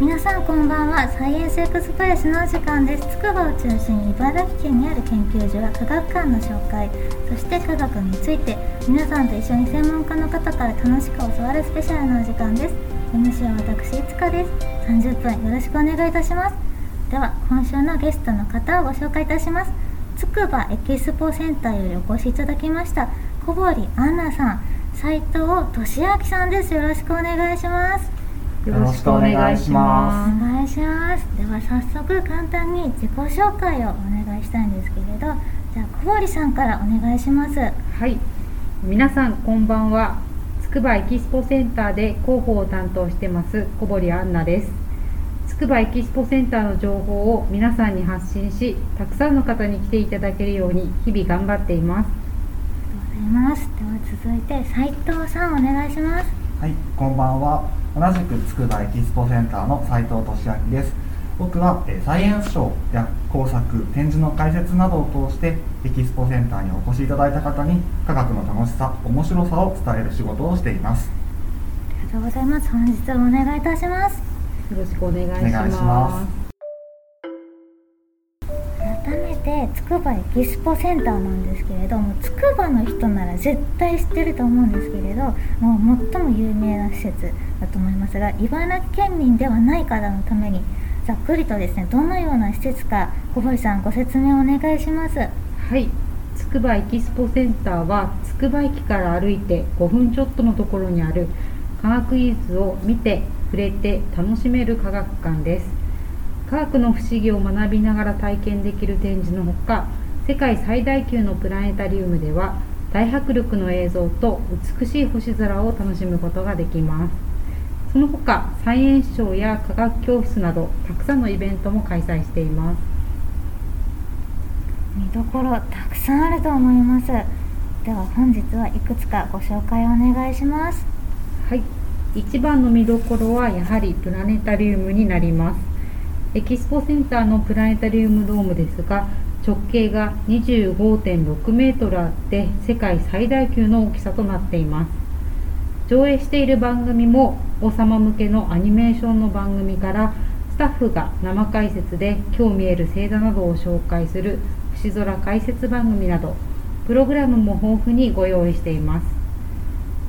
皆さんこんばんは。サイエンスエクスプレスの時間です。筑波を中心に茨城県にある研究所や科学館の紹介。そして科学について皆さんと一緒に専門家の方から楽しく教わるスペシャルなお時間です。MC は私いつかです。30分よろしくお願いいたします。では今週のゲストの方をご紹介いたします。筑波エキスポセンターよりお越しいただきました小堀アンナさん。斉藤俊明さんです。よろしくお願いします。よろしくお願いしまお願いします。では早速簡単に自己紹介をお願いしたいんですけれどじゃあ小堀さんからお願いします。はい。皆さんこんばんは。つくばエキスポセンターで広報を担当してます小堀アンナです。つくばエキスポセンターの情報を皆さんに発信したくさんの方に来ていただけるように日々頑張っています。ありがとうございます。では続いて斉藤さんお願いしますはい、こんばんは。同じくつくばエキスポセンターの斉藤俊明です。僕は、えーサイエンスショーや工作、展示の解説などを通してエキスポセンターにお越しいただいた方に科学の楽しさ、面白さを伝える仕事をしています。ありがとうございます本日はお願いいたしますよろしくお願いしお願いしまますつくばエキスポセンターなんですけれどもつくばの人なら絶対知ってると思うんですけれどもう最も有名な施設だと思いますが茨城県民ではない方のためにざっくりとですねどのような施設か小堀さんご説明お願いします。はい。つくばエキスポセンターはつくば駅から歩いて5分ちょっとのところにある科学技術を見て触れて楽しめる科学館です。科学の不思議を学びながら体験できる展示のほか世界最大級のプラネタリウムでは大迫力の映像と美しい星空を楽しむことができます。その他サイエンスショーや科学教室などたくさんのイベントも開催しています。見どころたくさんあると思います。では本日はいくつかご紹介お願いします。はい、一番の見どころはやはりプラネタリウムになりますエキスポセンターのプラネタリウムドームですが直径が25.6メートルあって世界最大級の大きさとなっています。上映している番組も王様向けのアニメーションの番組からスタッフが生解説で今日見える星座などを紹介する星空解説番組などプログラムも豊富にご用意しています。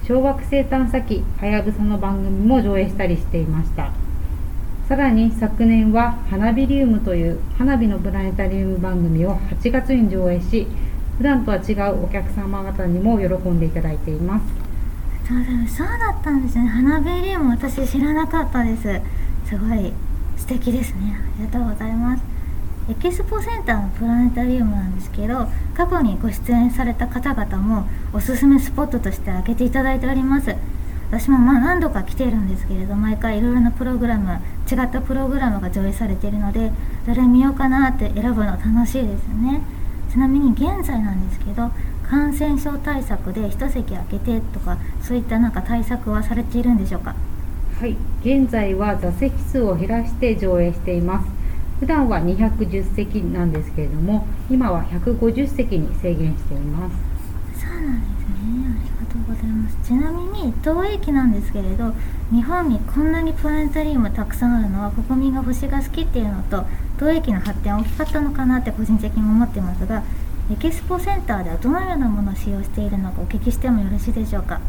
小惑星探査機はやぶさの番組も上映したりしていました。さらに昨年は花火リウムという花火のプラネタリウム番組を8月に上映し普段とは違うお客様方にも喜んでいただいています。そうだったんですね。花火リウム私知らなかったです。すごい素敵ですね。ありがとうございます。エキスポセンターのプラネタリウムなんですけど過去にご出演された方々もおすすめスポットとして挙げていただいております。私もまあ何度か来ているんですけれど毎回いろいろなプログラム違ったプログラムが上映されているのでどれ見ようかなって選ぶの楽しいですよね。ちなみに現在なんですけど感染症対策で一席空けてとかそういったなんか対策はされているんでしょうか？はい。現在は座席数を減らして上映しています。普段は210席なんですけれども今は150席に制限しています。そうなんですございます。ちなみに東駅なんですけれど日本にこんなにプラネタリウムたくさんあるのは国民が星が好きっていうのと東駅の発展大きかったのかなって個人的に思ってますがエキスポセンターではどのようなものを使用しているのかお聞きしてもよろしいでしょうか？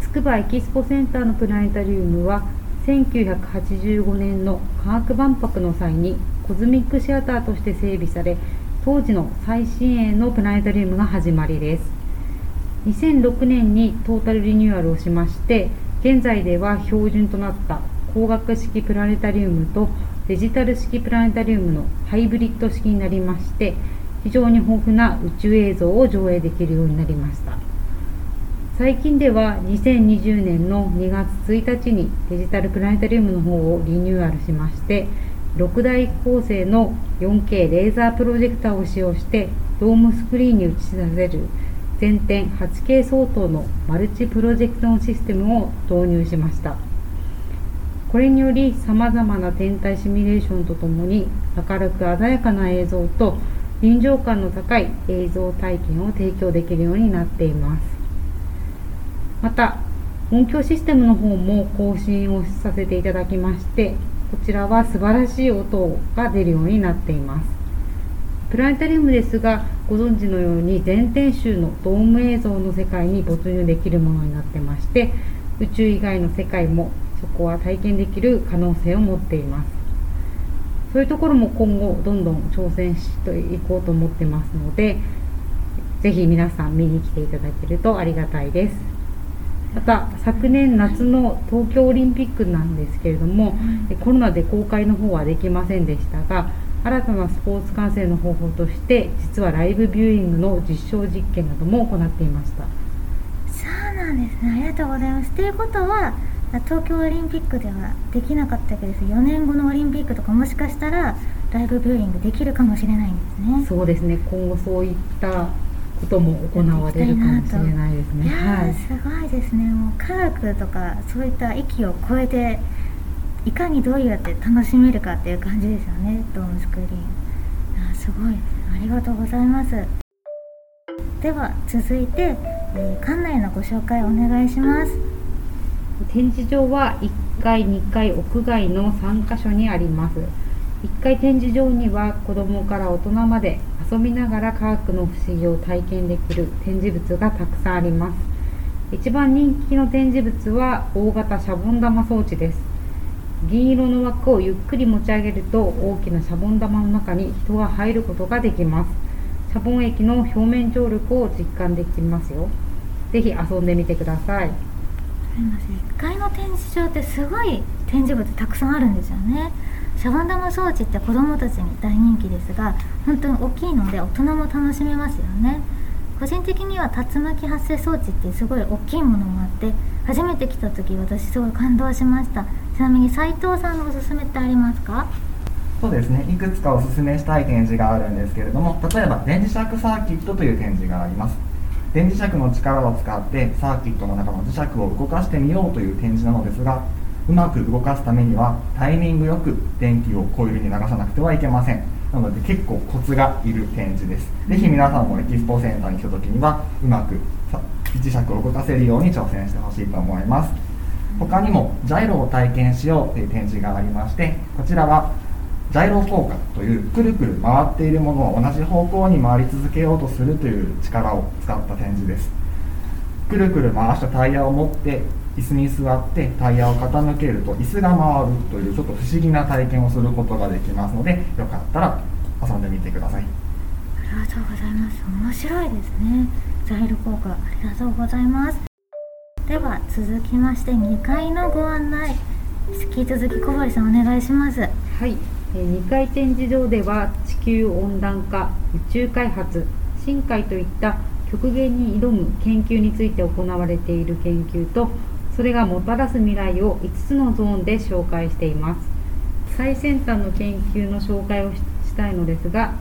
つくばエキスポセンターのプラネタリウムは1985年の科学万博の際にコズミックシアターとして整備され当時の最新鋭のプラネタリウムが始まりです。2006年にトータルリニューアルをしまして現在では標準となった光学式プラネタリウムとデジタル式プラネタリウムのハイブリッド式になりまして非常に豊富な宇宙映像を上映できるようになりました。最近では2020年の2月1日にデジタルプラネタリウムの方をリニューアルしまして6台構成の 4K レーザープロジェクターを使用してドームスクリーンに映し出せる全点 8K 相当のマルチプロジェクションシステムを導入しました。これによりさまざまな天体シミュレーションとともに明るく鮮やかな映像と臨場感の高い映像体験を提供できるようになっています。また音響システムの方も更新をさせていただきましてこちらは素晴らしい音が出るようになっています。プラネタリウムですがご存知のように全天周のドーム映像の世界に没入できるものになってまして宇宙以外の世界もそこは体験できる可能性を持っています。そういうところも今後どんどん挑戦していこうと思ってますのでぜひ皆さん見に来ていただけるとありがたいです。また昨年夏の東京オリンピックなんですけれどもコロナで公開の方はできませんでしたが新たなスポーツ観戦の方法として実はライブビューイングの実証実験なども行っていました。そうなんですね。ありがとうございます。ということは東京オリンピックではできなかったわけです。4年後のオリンピックとかもしかしたらライブビューイングできるかもしれないんですね。そうですね。今後そういったことも行われるかもしれないですね。はい、すごいですね。もう科学とかそういった域を超えていかにどうやって楽しめるかっていう感じですよね。ドームスクリーン。あすごいありがとうございます。では続いて、えー、館内のご紹介お願いします。展示場は1階、2階、屋外の3カ所にあります。1階展示場には子どもから大人まで遊びながら科学の不思議を体験できる展示物がたくさんあります一番人気の展示物は大型シャボン玉装置です銀色の枠をゆっくり持ち上げると大きなシャボン玉の中に人が入ることができます。シャボン液の表面張力を実感できますよ。ぜひ遊んでみてください。1階の展示場ってすごい展示物たくさんあるんですよね。シャボン玉装置って子どもたちに大人気ですが本当に大きいので大人も楽しめますよね。個人的には竜巻発生装置ってすごい大きいものもあって初めて来た時私すごい感動しました。ちなみに斉藤さんのおすすめってありますか？そうですね。いくつかおすすめしたい展示があるんですけれども例えば電磁石サーキットという展示があります。電磁石の力を使ってサーキットの中の磁石を動かしてみようという展示なのですがうまく動かすためにはタイミングよく電気をコイルに流さなくてはいけません。なので結構コツがいる展示です。ぜひ皆さんもエキスポセンターに来た時にはうまく磁石を動かせるように挑戦してほしいと思います。他にもジャイロを体験しようという展示がありましてこちらはジャイロ効果というくるくる回っているものを同じ方向に回り続けようとするという力を使った展示です。くるくる回したタイヤを持って椅子に座ってタイヤを傾けると椅子が回るというちょっと不思議な体験をすることができますのでよかったら遊んでみてください。ありがとうございます。面白いですね。ザイル効果ありがとうございます。では続きまして2階のご案内。引き続き小堀さんお願いします。はい。2階展示場では地球温暖化宇宙開発深海といった極限に挑む研究について行われている研究とそれがもたらす未来を5つのゾーンで紹介しています。最先端の研究の紹介をしたいのですが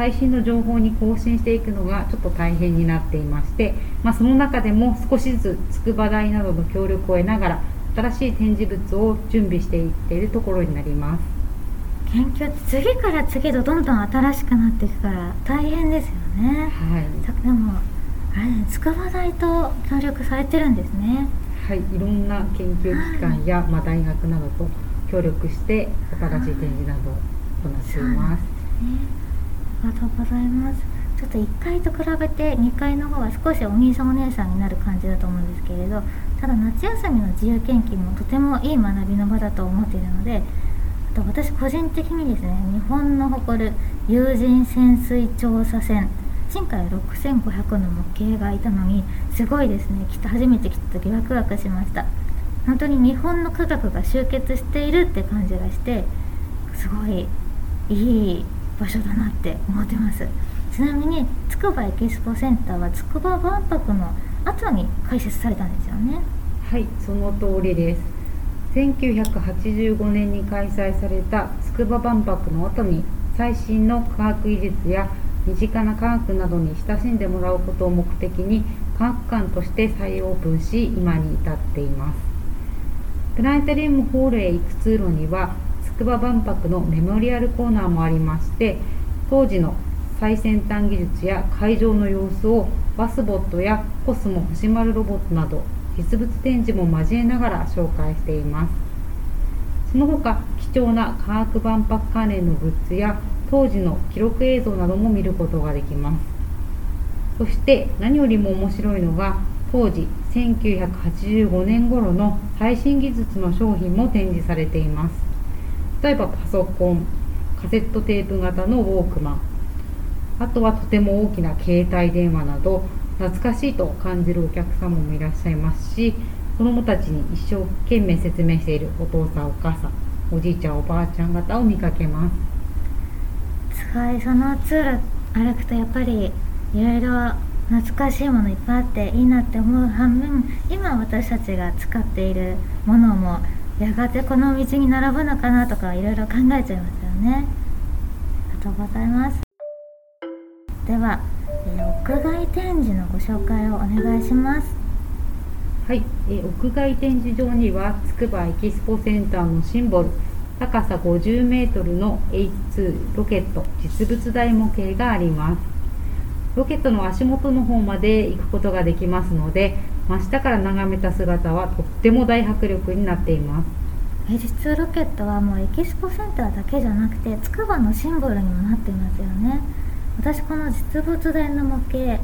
最新の情報に更新していくのがちょっと大変になっていまして、まあ、その中でも少しずつ筑波大などの協力を得ながら新しい展示物を準備していっているところになります。研究って次から次とどんどん新しくなっていくから大変ですよね。はい。でもあれ、ね、筑波大と協力されてるんですね。はい、いろんな研究機関や、まあ、大学などと協力して新しい展示などを行っています。ありがとうございます。ちょっと1階と比べて2階の方は少しお兄さんお姉さんになる感じだと思うんですけれどただ夏休みの自由研究もとてもいい学びの場だと思っているのであと私個人的にですね日本の誇る有人潜水調査船深海6500の模型がいたのにすごいですね来た初めて来た時ワクワクしました本当に日本の科学が集結しているって感じがしてすごいいい場所だなって思ってます。ちなみにつくばエキスポセンターはつくば万博の後に開設されたんですよね。はいその通りです。1985年に開催された筑波万博の後に最新の科学技術や身近な科学などに親しんでもらうことを目的に科学館として再オープンし今に至っています。プラネタリウムホールへ行く通路には筑波万博のメモリアルコーナーもありまして当時の最先端技術や会場の様子をバスボットやコスモ星丸ロボットなど実物展示も交えながら紹介しています。その他貴重な科学万博関連のグッズや当時の記録映像なども見ることができます。そして何よりも面白いのが当時1985年頃の最新技術の商品も展示されています。例えばパソコンカセットテープ型のウォークマン。あとはとても大きな携帯電話など懐かしいと感じるお客様もいらっしゃいますし子どもたちに一生懸命説明しているお父さんお母さんおじいちゃんおばあちゃん方を見かけます。すごいそのツール歩くとやっぱりいろいろ懐かしいものいっぱいあっていいなって思う反面今私たちが使っているものもやがてこの道に並ぶのかなとかいろいろ考えちゃいますよね。ありがとうございます。では、え屋外展示のご紹介をお願いします。はい、えー屋外展示場にはつくばエキスポセンターのシンボル高さ50メートルの H2 ロケット実物大模型があります。ロケットの足元の方まで行くことができますので真下から眺めた姿はとっても大迫力になっています。実ロケットはもうエキスポセンターだけじゃなくてつくばのシンボルにもなっていますよね。私この実物大の模型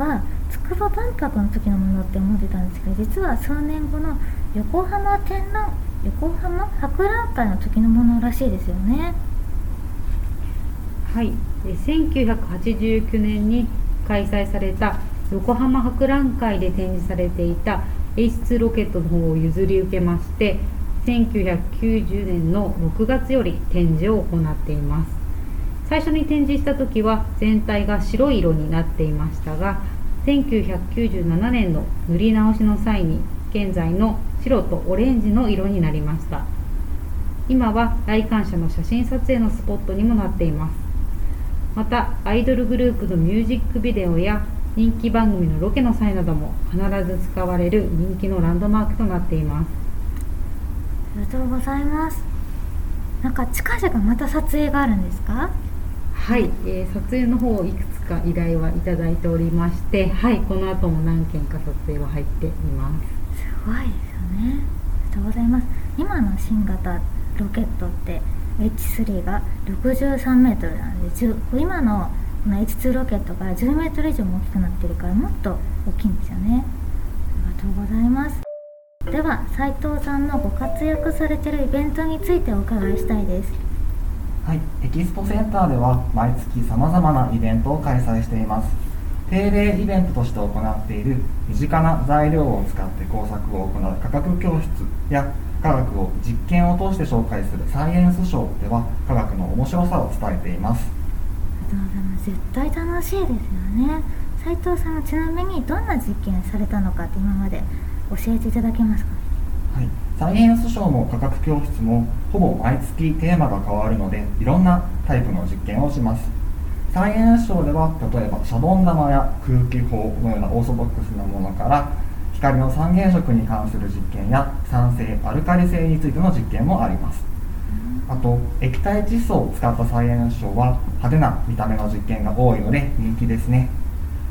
は筑波万博の時のものって思ってたんですけど実は数年後の横浜展覧横浜博覧会の時のものらしいですよね。はい。1989年に開催された横浜博覧会で展示されていた H2 ロケットの方を譲り受けまして1990年の6月より展示を行っています。最初に展示した時は全体が白い色になっていましたが1997年の塗り直しの際に現在の白とオレンジの色になりました。今は来館者の写真撮影のスポットにもなっています。またアイドルグループのミュージックビデオや人気番組のロケの際なども必ず使われる人気のランドマークとなっています。ありがとうございます。なんか近々また撮影があるんですか？はい、えー、撮影の方いくつか依頼はいただいておりましてはいこの後も何件か撮影は入っています。すごいですよね。ありがとうございます。今の新型ロケットって H3 が63メートルなんで今のこの H2 ロケットが10メートル以上も大きくなってるからもっと大きいんですよね。ありがとうございます。では斉藤さんのご活躍されてるイベントについてお伺いしたいです。はい、エキスポセンターでは毎月さまざまなイベントを開催しています。定例イベントとして行っている身近な材料を使って工作を行う価格教室や科学を実験を通して紹介するサイエンスショーでは科学の面白さを伝えています。絶対楽しいですよね。斉藤さんはちなみにどんな実験されたのかって今まで教えていただけますか？はい、サイエンスショーも科学教室もほぼ毎月テーマが変わるのでいろんなタイプの実験をします。サイエンスショーでは例えばシャボン玉や空気砲のようなオーソドックスなものから光の三原色に関する実験や酸性アルカリ性についての実験もあります。あと液体窒素を使ったサイエンスショーは派手な見た目の実験が多いので人気ですね。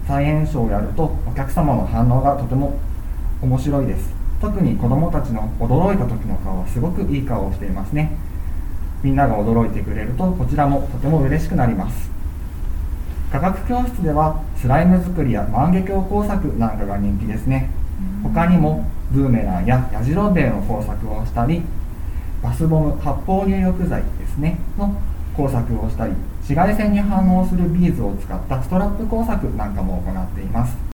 サイエンスショーをやるとお客様の反応がとても面白いです。特に子どもたちの驚いた時の顔はすごくいい顔をしていますね。みんなが驚いてくれるとこちらもとても嬉しくなります。科学教室ではスライム作りや万華鏡工作なんかが人気ですね。他にもブーメランややじろべえの工作をしたりバスボム発泡入浴剤ですねの工作をしたり紫外線に反応するビーズを使ったストラップ工作なんかも行っています。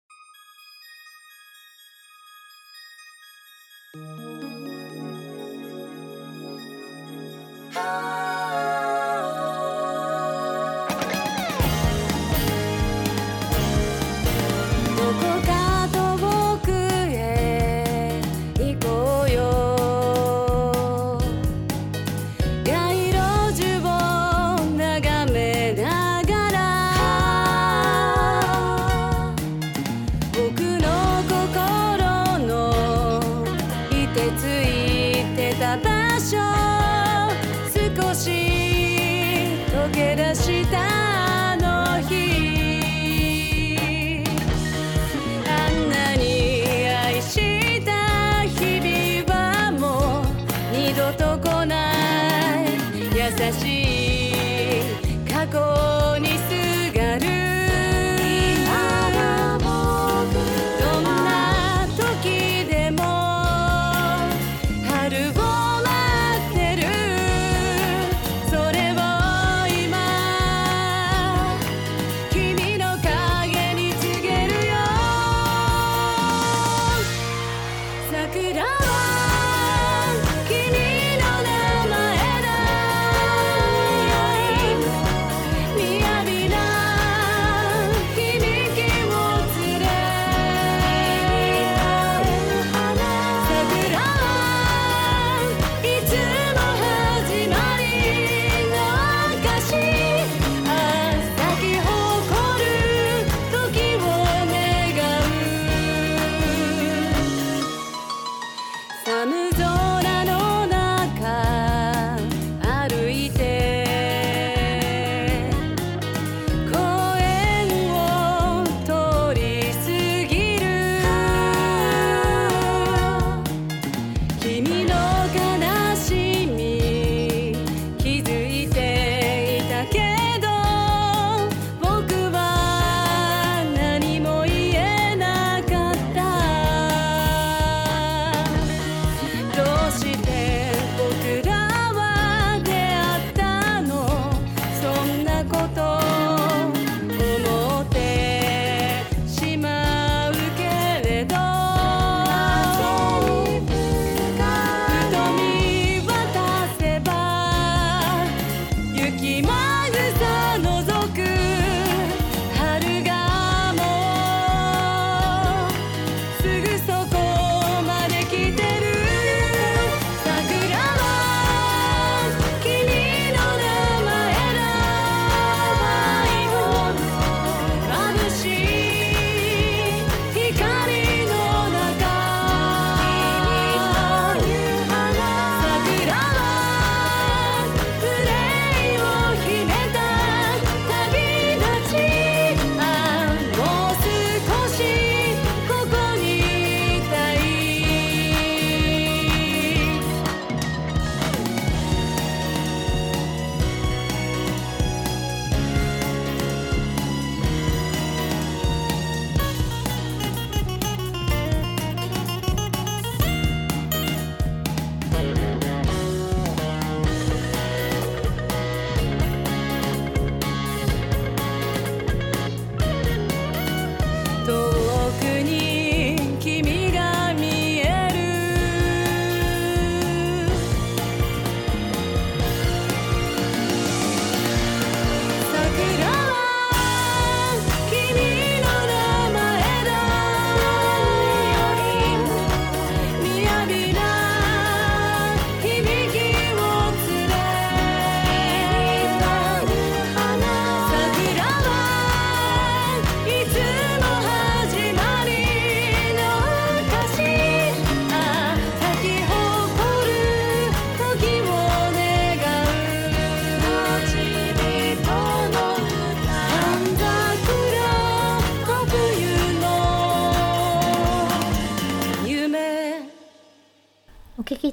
い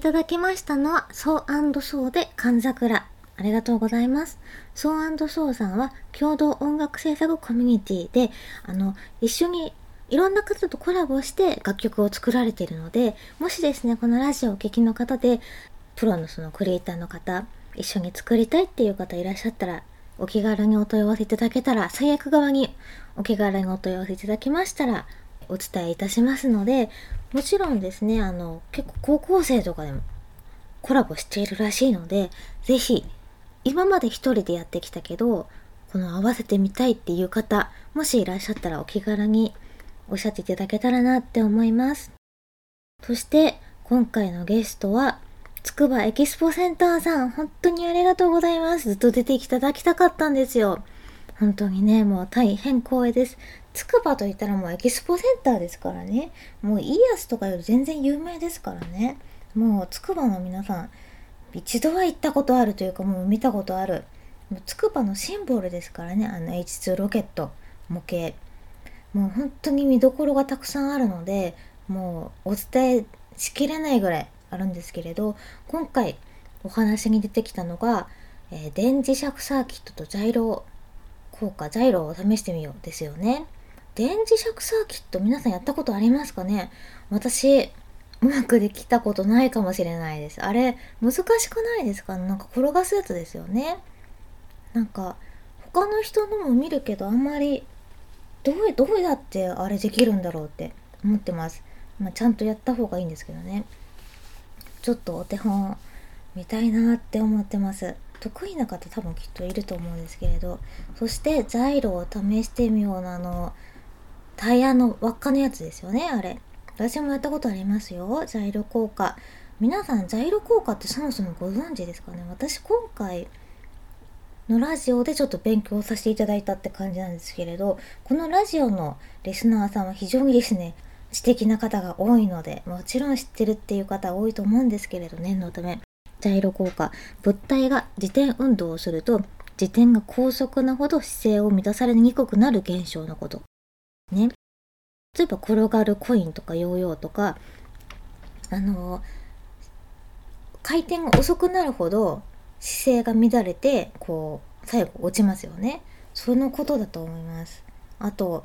ただきましたのは、ソーソーで寒桜。ありがとうございます。ソーソーさんは共同音楽制作コミュニティで、あの、一緒にいろんな方とコラボして楽曲を作られているので、もしですね、このラジオをお聴きの方で、プロのそのクリエイターの方、一緒に作りたいっていう方いらっしゃったら、お気軽にお問い合わせいただけたら、最悪側にお気軽にお問い合わせいただきましたら、お伝えいたしますので、もちろんですね、あの、結構高校生とかでもコラボしているらしいので、ぜひ、今まで一人でやってきたけど、この合わせてみたいっていう方、もしいらっしゃったらお気軽におっしゃっていただけたらなって思います。そして、今回のゲストは、つくばエキスポセンターさん、本当にありがとうございます。ずっと出ていただきたかったんですよ。本当にね、もう大変光栄です。つくばと言ったらもうエキスポセンターですからね。もうイヤスとかより全然有名ですからね。もうつくばの皆さん、一度は行ったことあるというかもう見たことある。もうつくばのシンボルですからね、あの H2 ロケット、模型。もう本当に見どころがたくさんあるので、もうお伝えしきれないぐらいあるんですけれど今回お話に出てきたのが、えー電磁石サーキットとジャイロ効果ジャイロを試してみようですよね電磁石サーキット皆さんやったことありますかね？私うまくできたことないかもしれないです。あれ難しくないですか？なんか転がすやつですよね。なんか他の人のも見るけどあんまりどうどうやってあれできるんだろうって思ってます、まあ、ちゃんとやった方がいいんですけどね。ちょっとお手本見たいなって思ってます。得意な方多分きっといると思うんですけれど。そしてザイロを試してみようなの。タイヤの輪っかのやつですよねあれ。私もやったことありますよ。ザイロ効果皆さんザイロ効果ってそもそもご存知ですかね？私今回のラジオでちょっと勉強させていただいたって感じなんですけれどこのラジオのリスナーさんは非常にですね知的な方が多いのでもちろん知ってるっていう方多いと思うんですけれど念のため。ジャイロ効果物体が自転運動をすると自転が高速なほど姿勢を満たされにくくなる現象のこと。ね。例えば転がるコインとかヨーヨーとかあの回転が遅くなるほど姿勢が乱れてこう最後落ちますよね。そのことだと思います。あと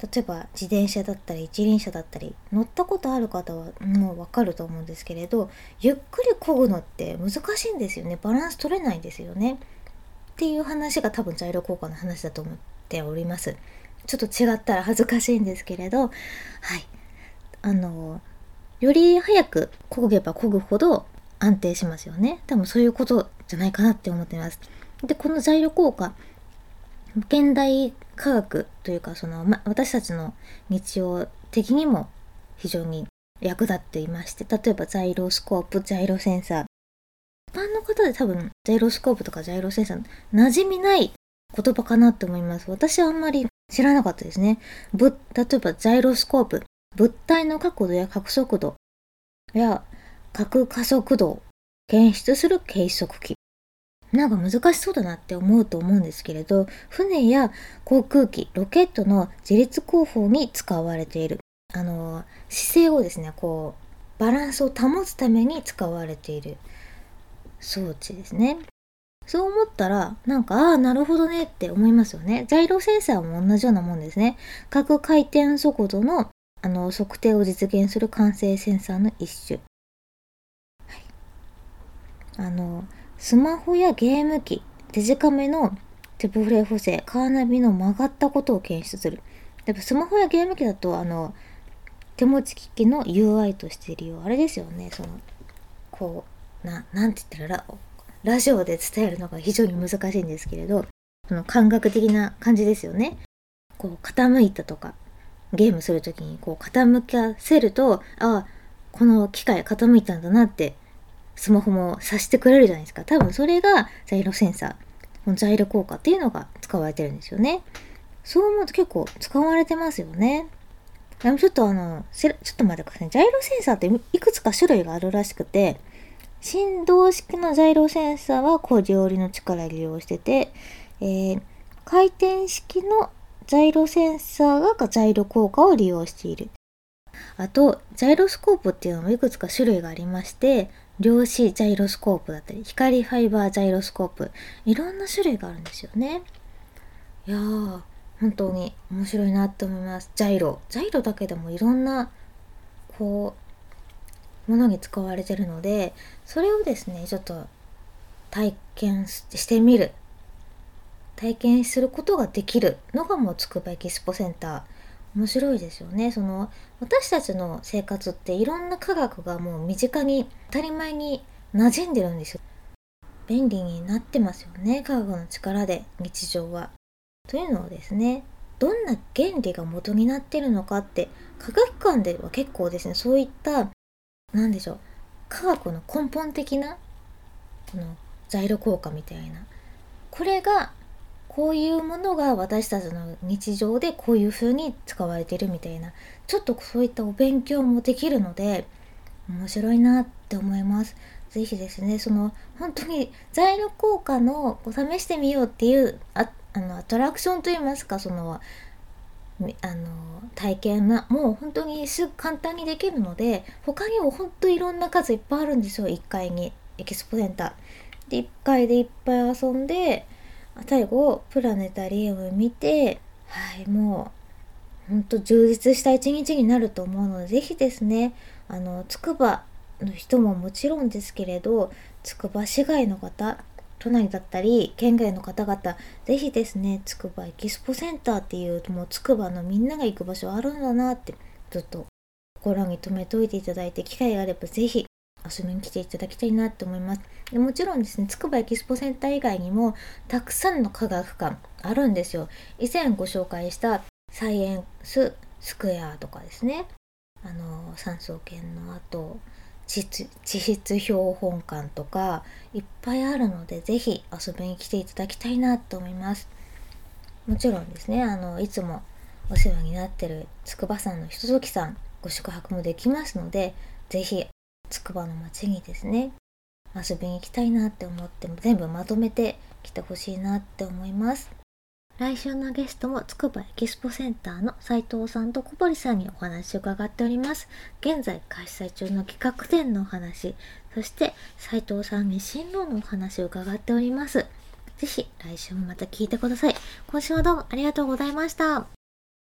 例えば自転車だったり一輪車だったり乗ったことある方はもうわかると思うんですけれどゆっくり漕ぐのって難しいんですよね。バランス取れないんですよね。っていう話が多分ジャイロ効果の話だと思っております。ちょっと違ったら恥ずかしいんですけれどはい。あのより早く漕げば漕ぐほど安定しますよね。多分そういうことじゃないかなって思ってます。でこのジャイロ効果現代科学というかその、ま、私たちの日常的にも非常に役立っていまして例えばザイロスコープジャイロセンサー。一般の方で多分ジャイロスコープとかジャイロセンサー馴染みない言葉かなって思います。私はあんまり知らなかったですね。ぶ例えばジャイロスコープ。物体の角度や角速度。や角加速度。を検出する計測器。なんか難しそうだなって思うと思うんですけれど船や航空機ロケットの自律航法に使われている。あの姿勢をですねこうバランスを保つために使われている装置ですね。そう思ったらなんかああなるほどねって思いますよねジャイロセンサーも同じようなもんですね各回転速度のあの測定を実現する完成センサーの一種、はい、あのスマホやゲーム機、デジカメの手ブレ補正、カーナビの曲がったことを検出する。やっぱスマホやゲーム機だと、あの、手持ち機器の UI として利用。あれですよね、その、こう、な、なんて言ったらラ、ジオで伝えるのが非常に難しいんですけれど、その感覚的な感じですよね。こう、傾いたとか、ゲームするときにこう傾かせると、ああ、この機械傾いたんだなってスマホもさしてくれるじゃないですか。多分それがザイロセンサー、このザイロ効果っていうのが使われてるんですよね。そう思うと結構使われてますよね。でもちょっとあの、ちょっと待ってください。ジャイロセンサーっていくつか種類があるらしくて、振動式のジャイロセンサーはコリオリの力を利用してて、えー、回転式のジャイロセンサーがジャイロ効果を利用している。あと、ジャイロスコープっていうのもいくつか種類がありまして、量子ジャイロスコープだったり、光ファイバージャイロスコープ、いろんな種類があるんですよね。いやー、本当に面白いなって思います。ジャイロ。ジャイロだけでもいろんな、こう、ものに使われてるので、それをですね、ちょっと体験してみる。体験することができるのがもうつくばエキスポセンター。面白いですよねその私たちの生活っていろんな科学がもう身近に当たり前に馴染んでるんですよ便利になってますよね科学の力で日常はというのをですねどんな原理が元になってるのかって科学館では結構ですねそういった何でしょう。科学の根本的なこの材料効果みたいな。これがこういうものが私たちの日常でこういう風に使われてるみたいな。ちょっとそういったお勉強もできるので面白いなって思います。ぜひですねその本当に材料効果の試してみようっていうああのアトラクションといいますかそのあの体験なもう本当にすぐ簡単にできるので他にも本当いろんな数いっぱいあるんですよ1階にエキスポセンター。で1階でいっぱい遊んで最後プラネタリウム見てはいもう本当充実した一日になると思うのでぜひですねあの筑波の人ももちろんですけれど筑波市外の方都内だったり県外の方々ぜひですねつくばエキスポセンターっていうもうつくばのみんなが行く場所あるんだなってずっと心に留めておいていただいて機会があればぜひ遊びに来ていただきたいなって思います。でもちろんですねつくばエキスポセンター以外にもたくさんの科学館あるんですよ。以前ご紹介したサイエンススクエアとかですね。あの産総研の後地地質標本館とかいっぱいあるのでぜひ遊びに来ていただきたいなと思います。もちろんですねあのいつもお世話になってる筑波山のひとときさんご宿泊もできますのでぜひ筑波の町にですね遊びに行きたいなって思って全部まとめて来てほしいなって思います。来週のゲストもつくばエキスポセンターの斉藤さんと小堀さんにお話を伺っております。現在開催中の企画展のお話、そして斉藤さんに進路のお話を伺っております。ぜひ来週もまた聞いてください。今週はどうもありがとうございました。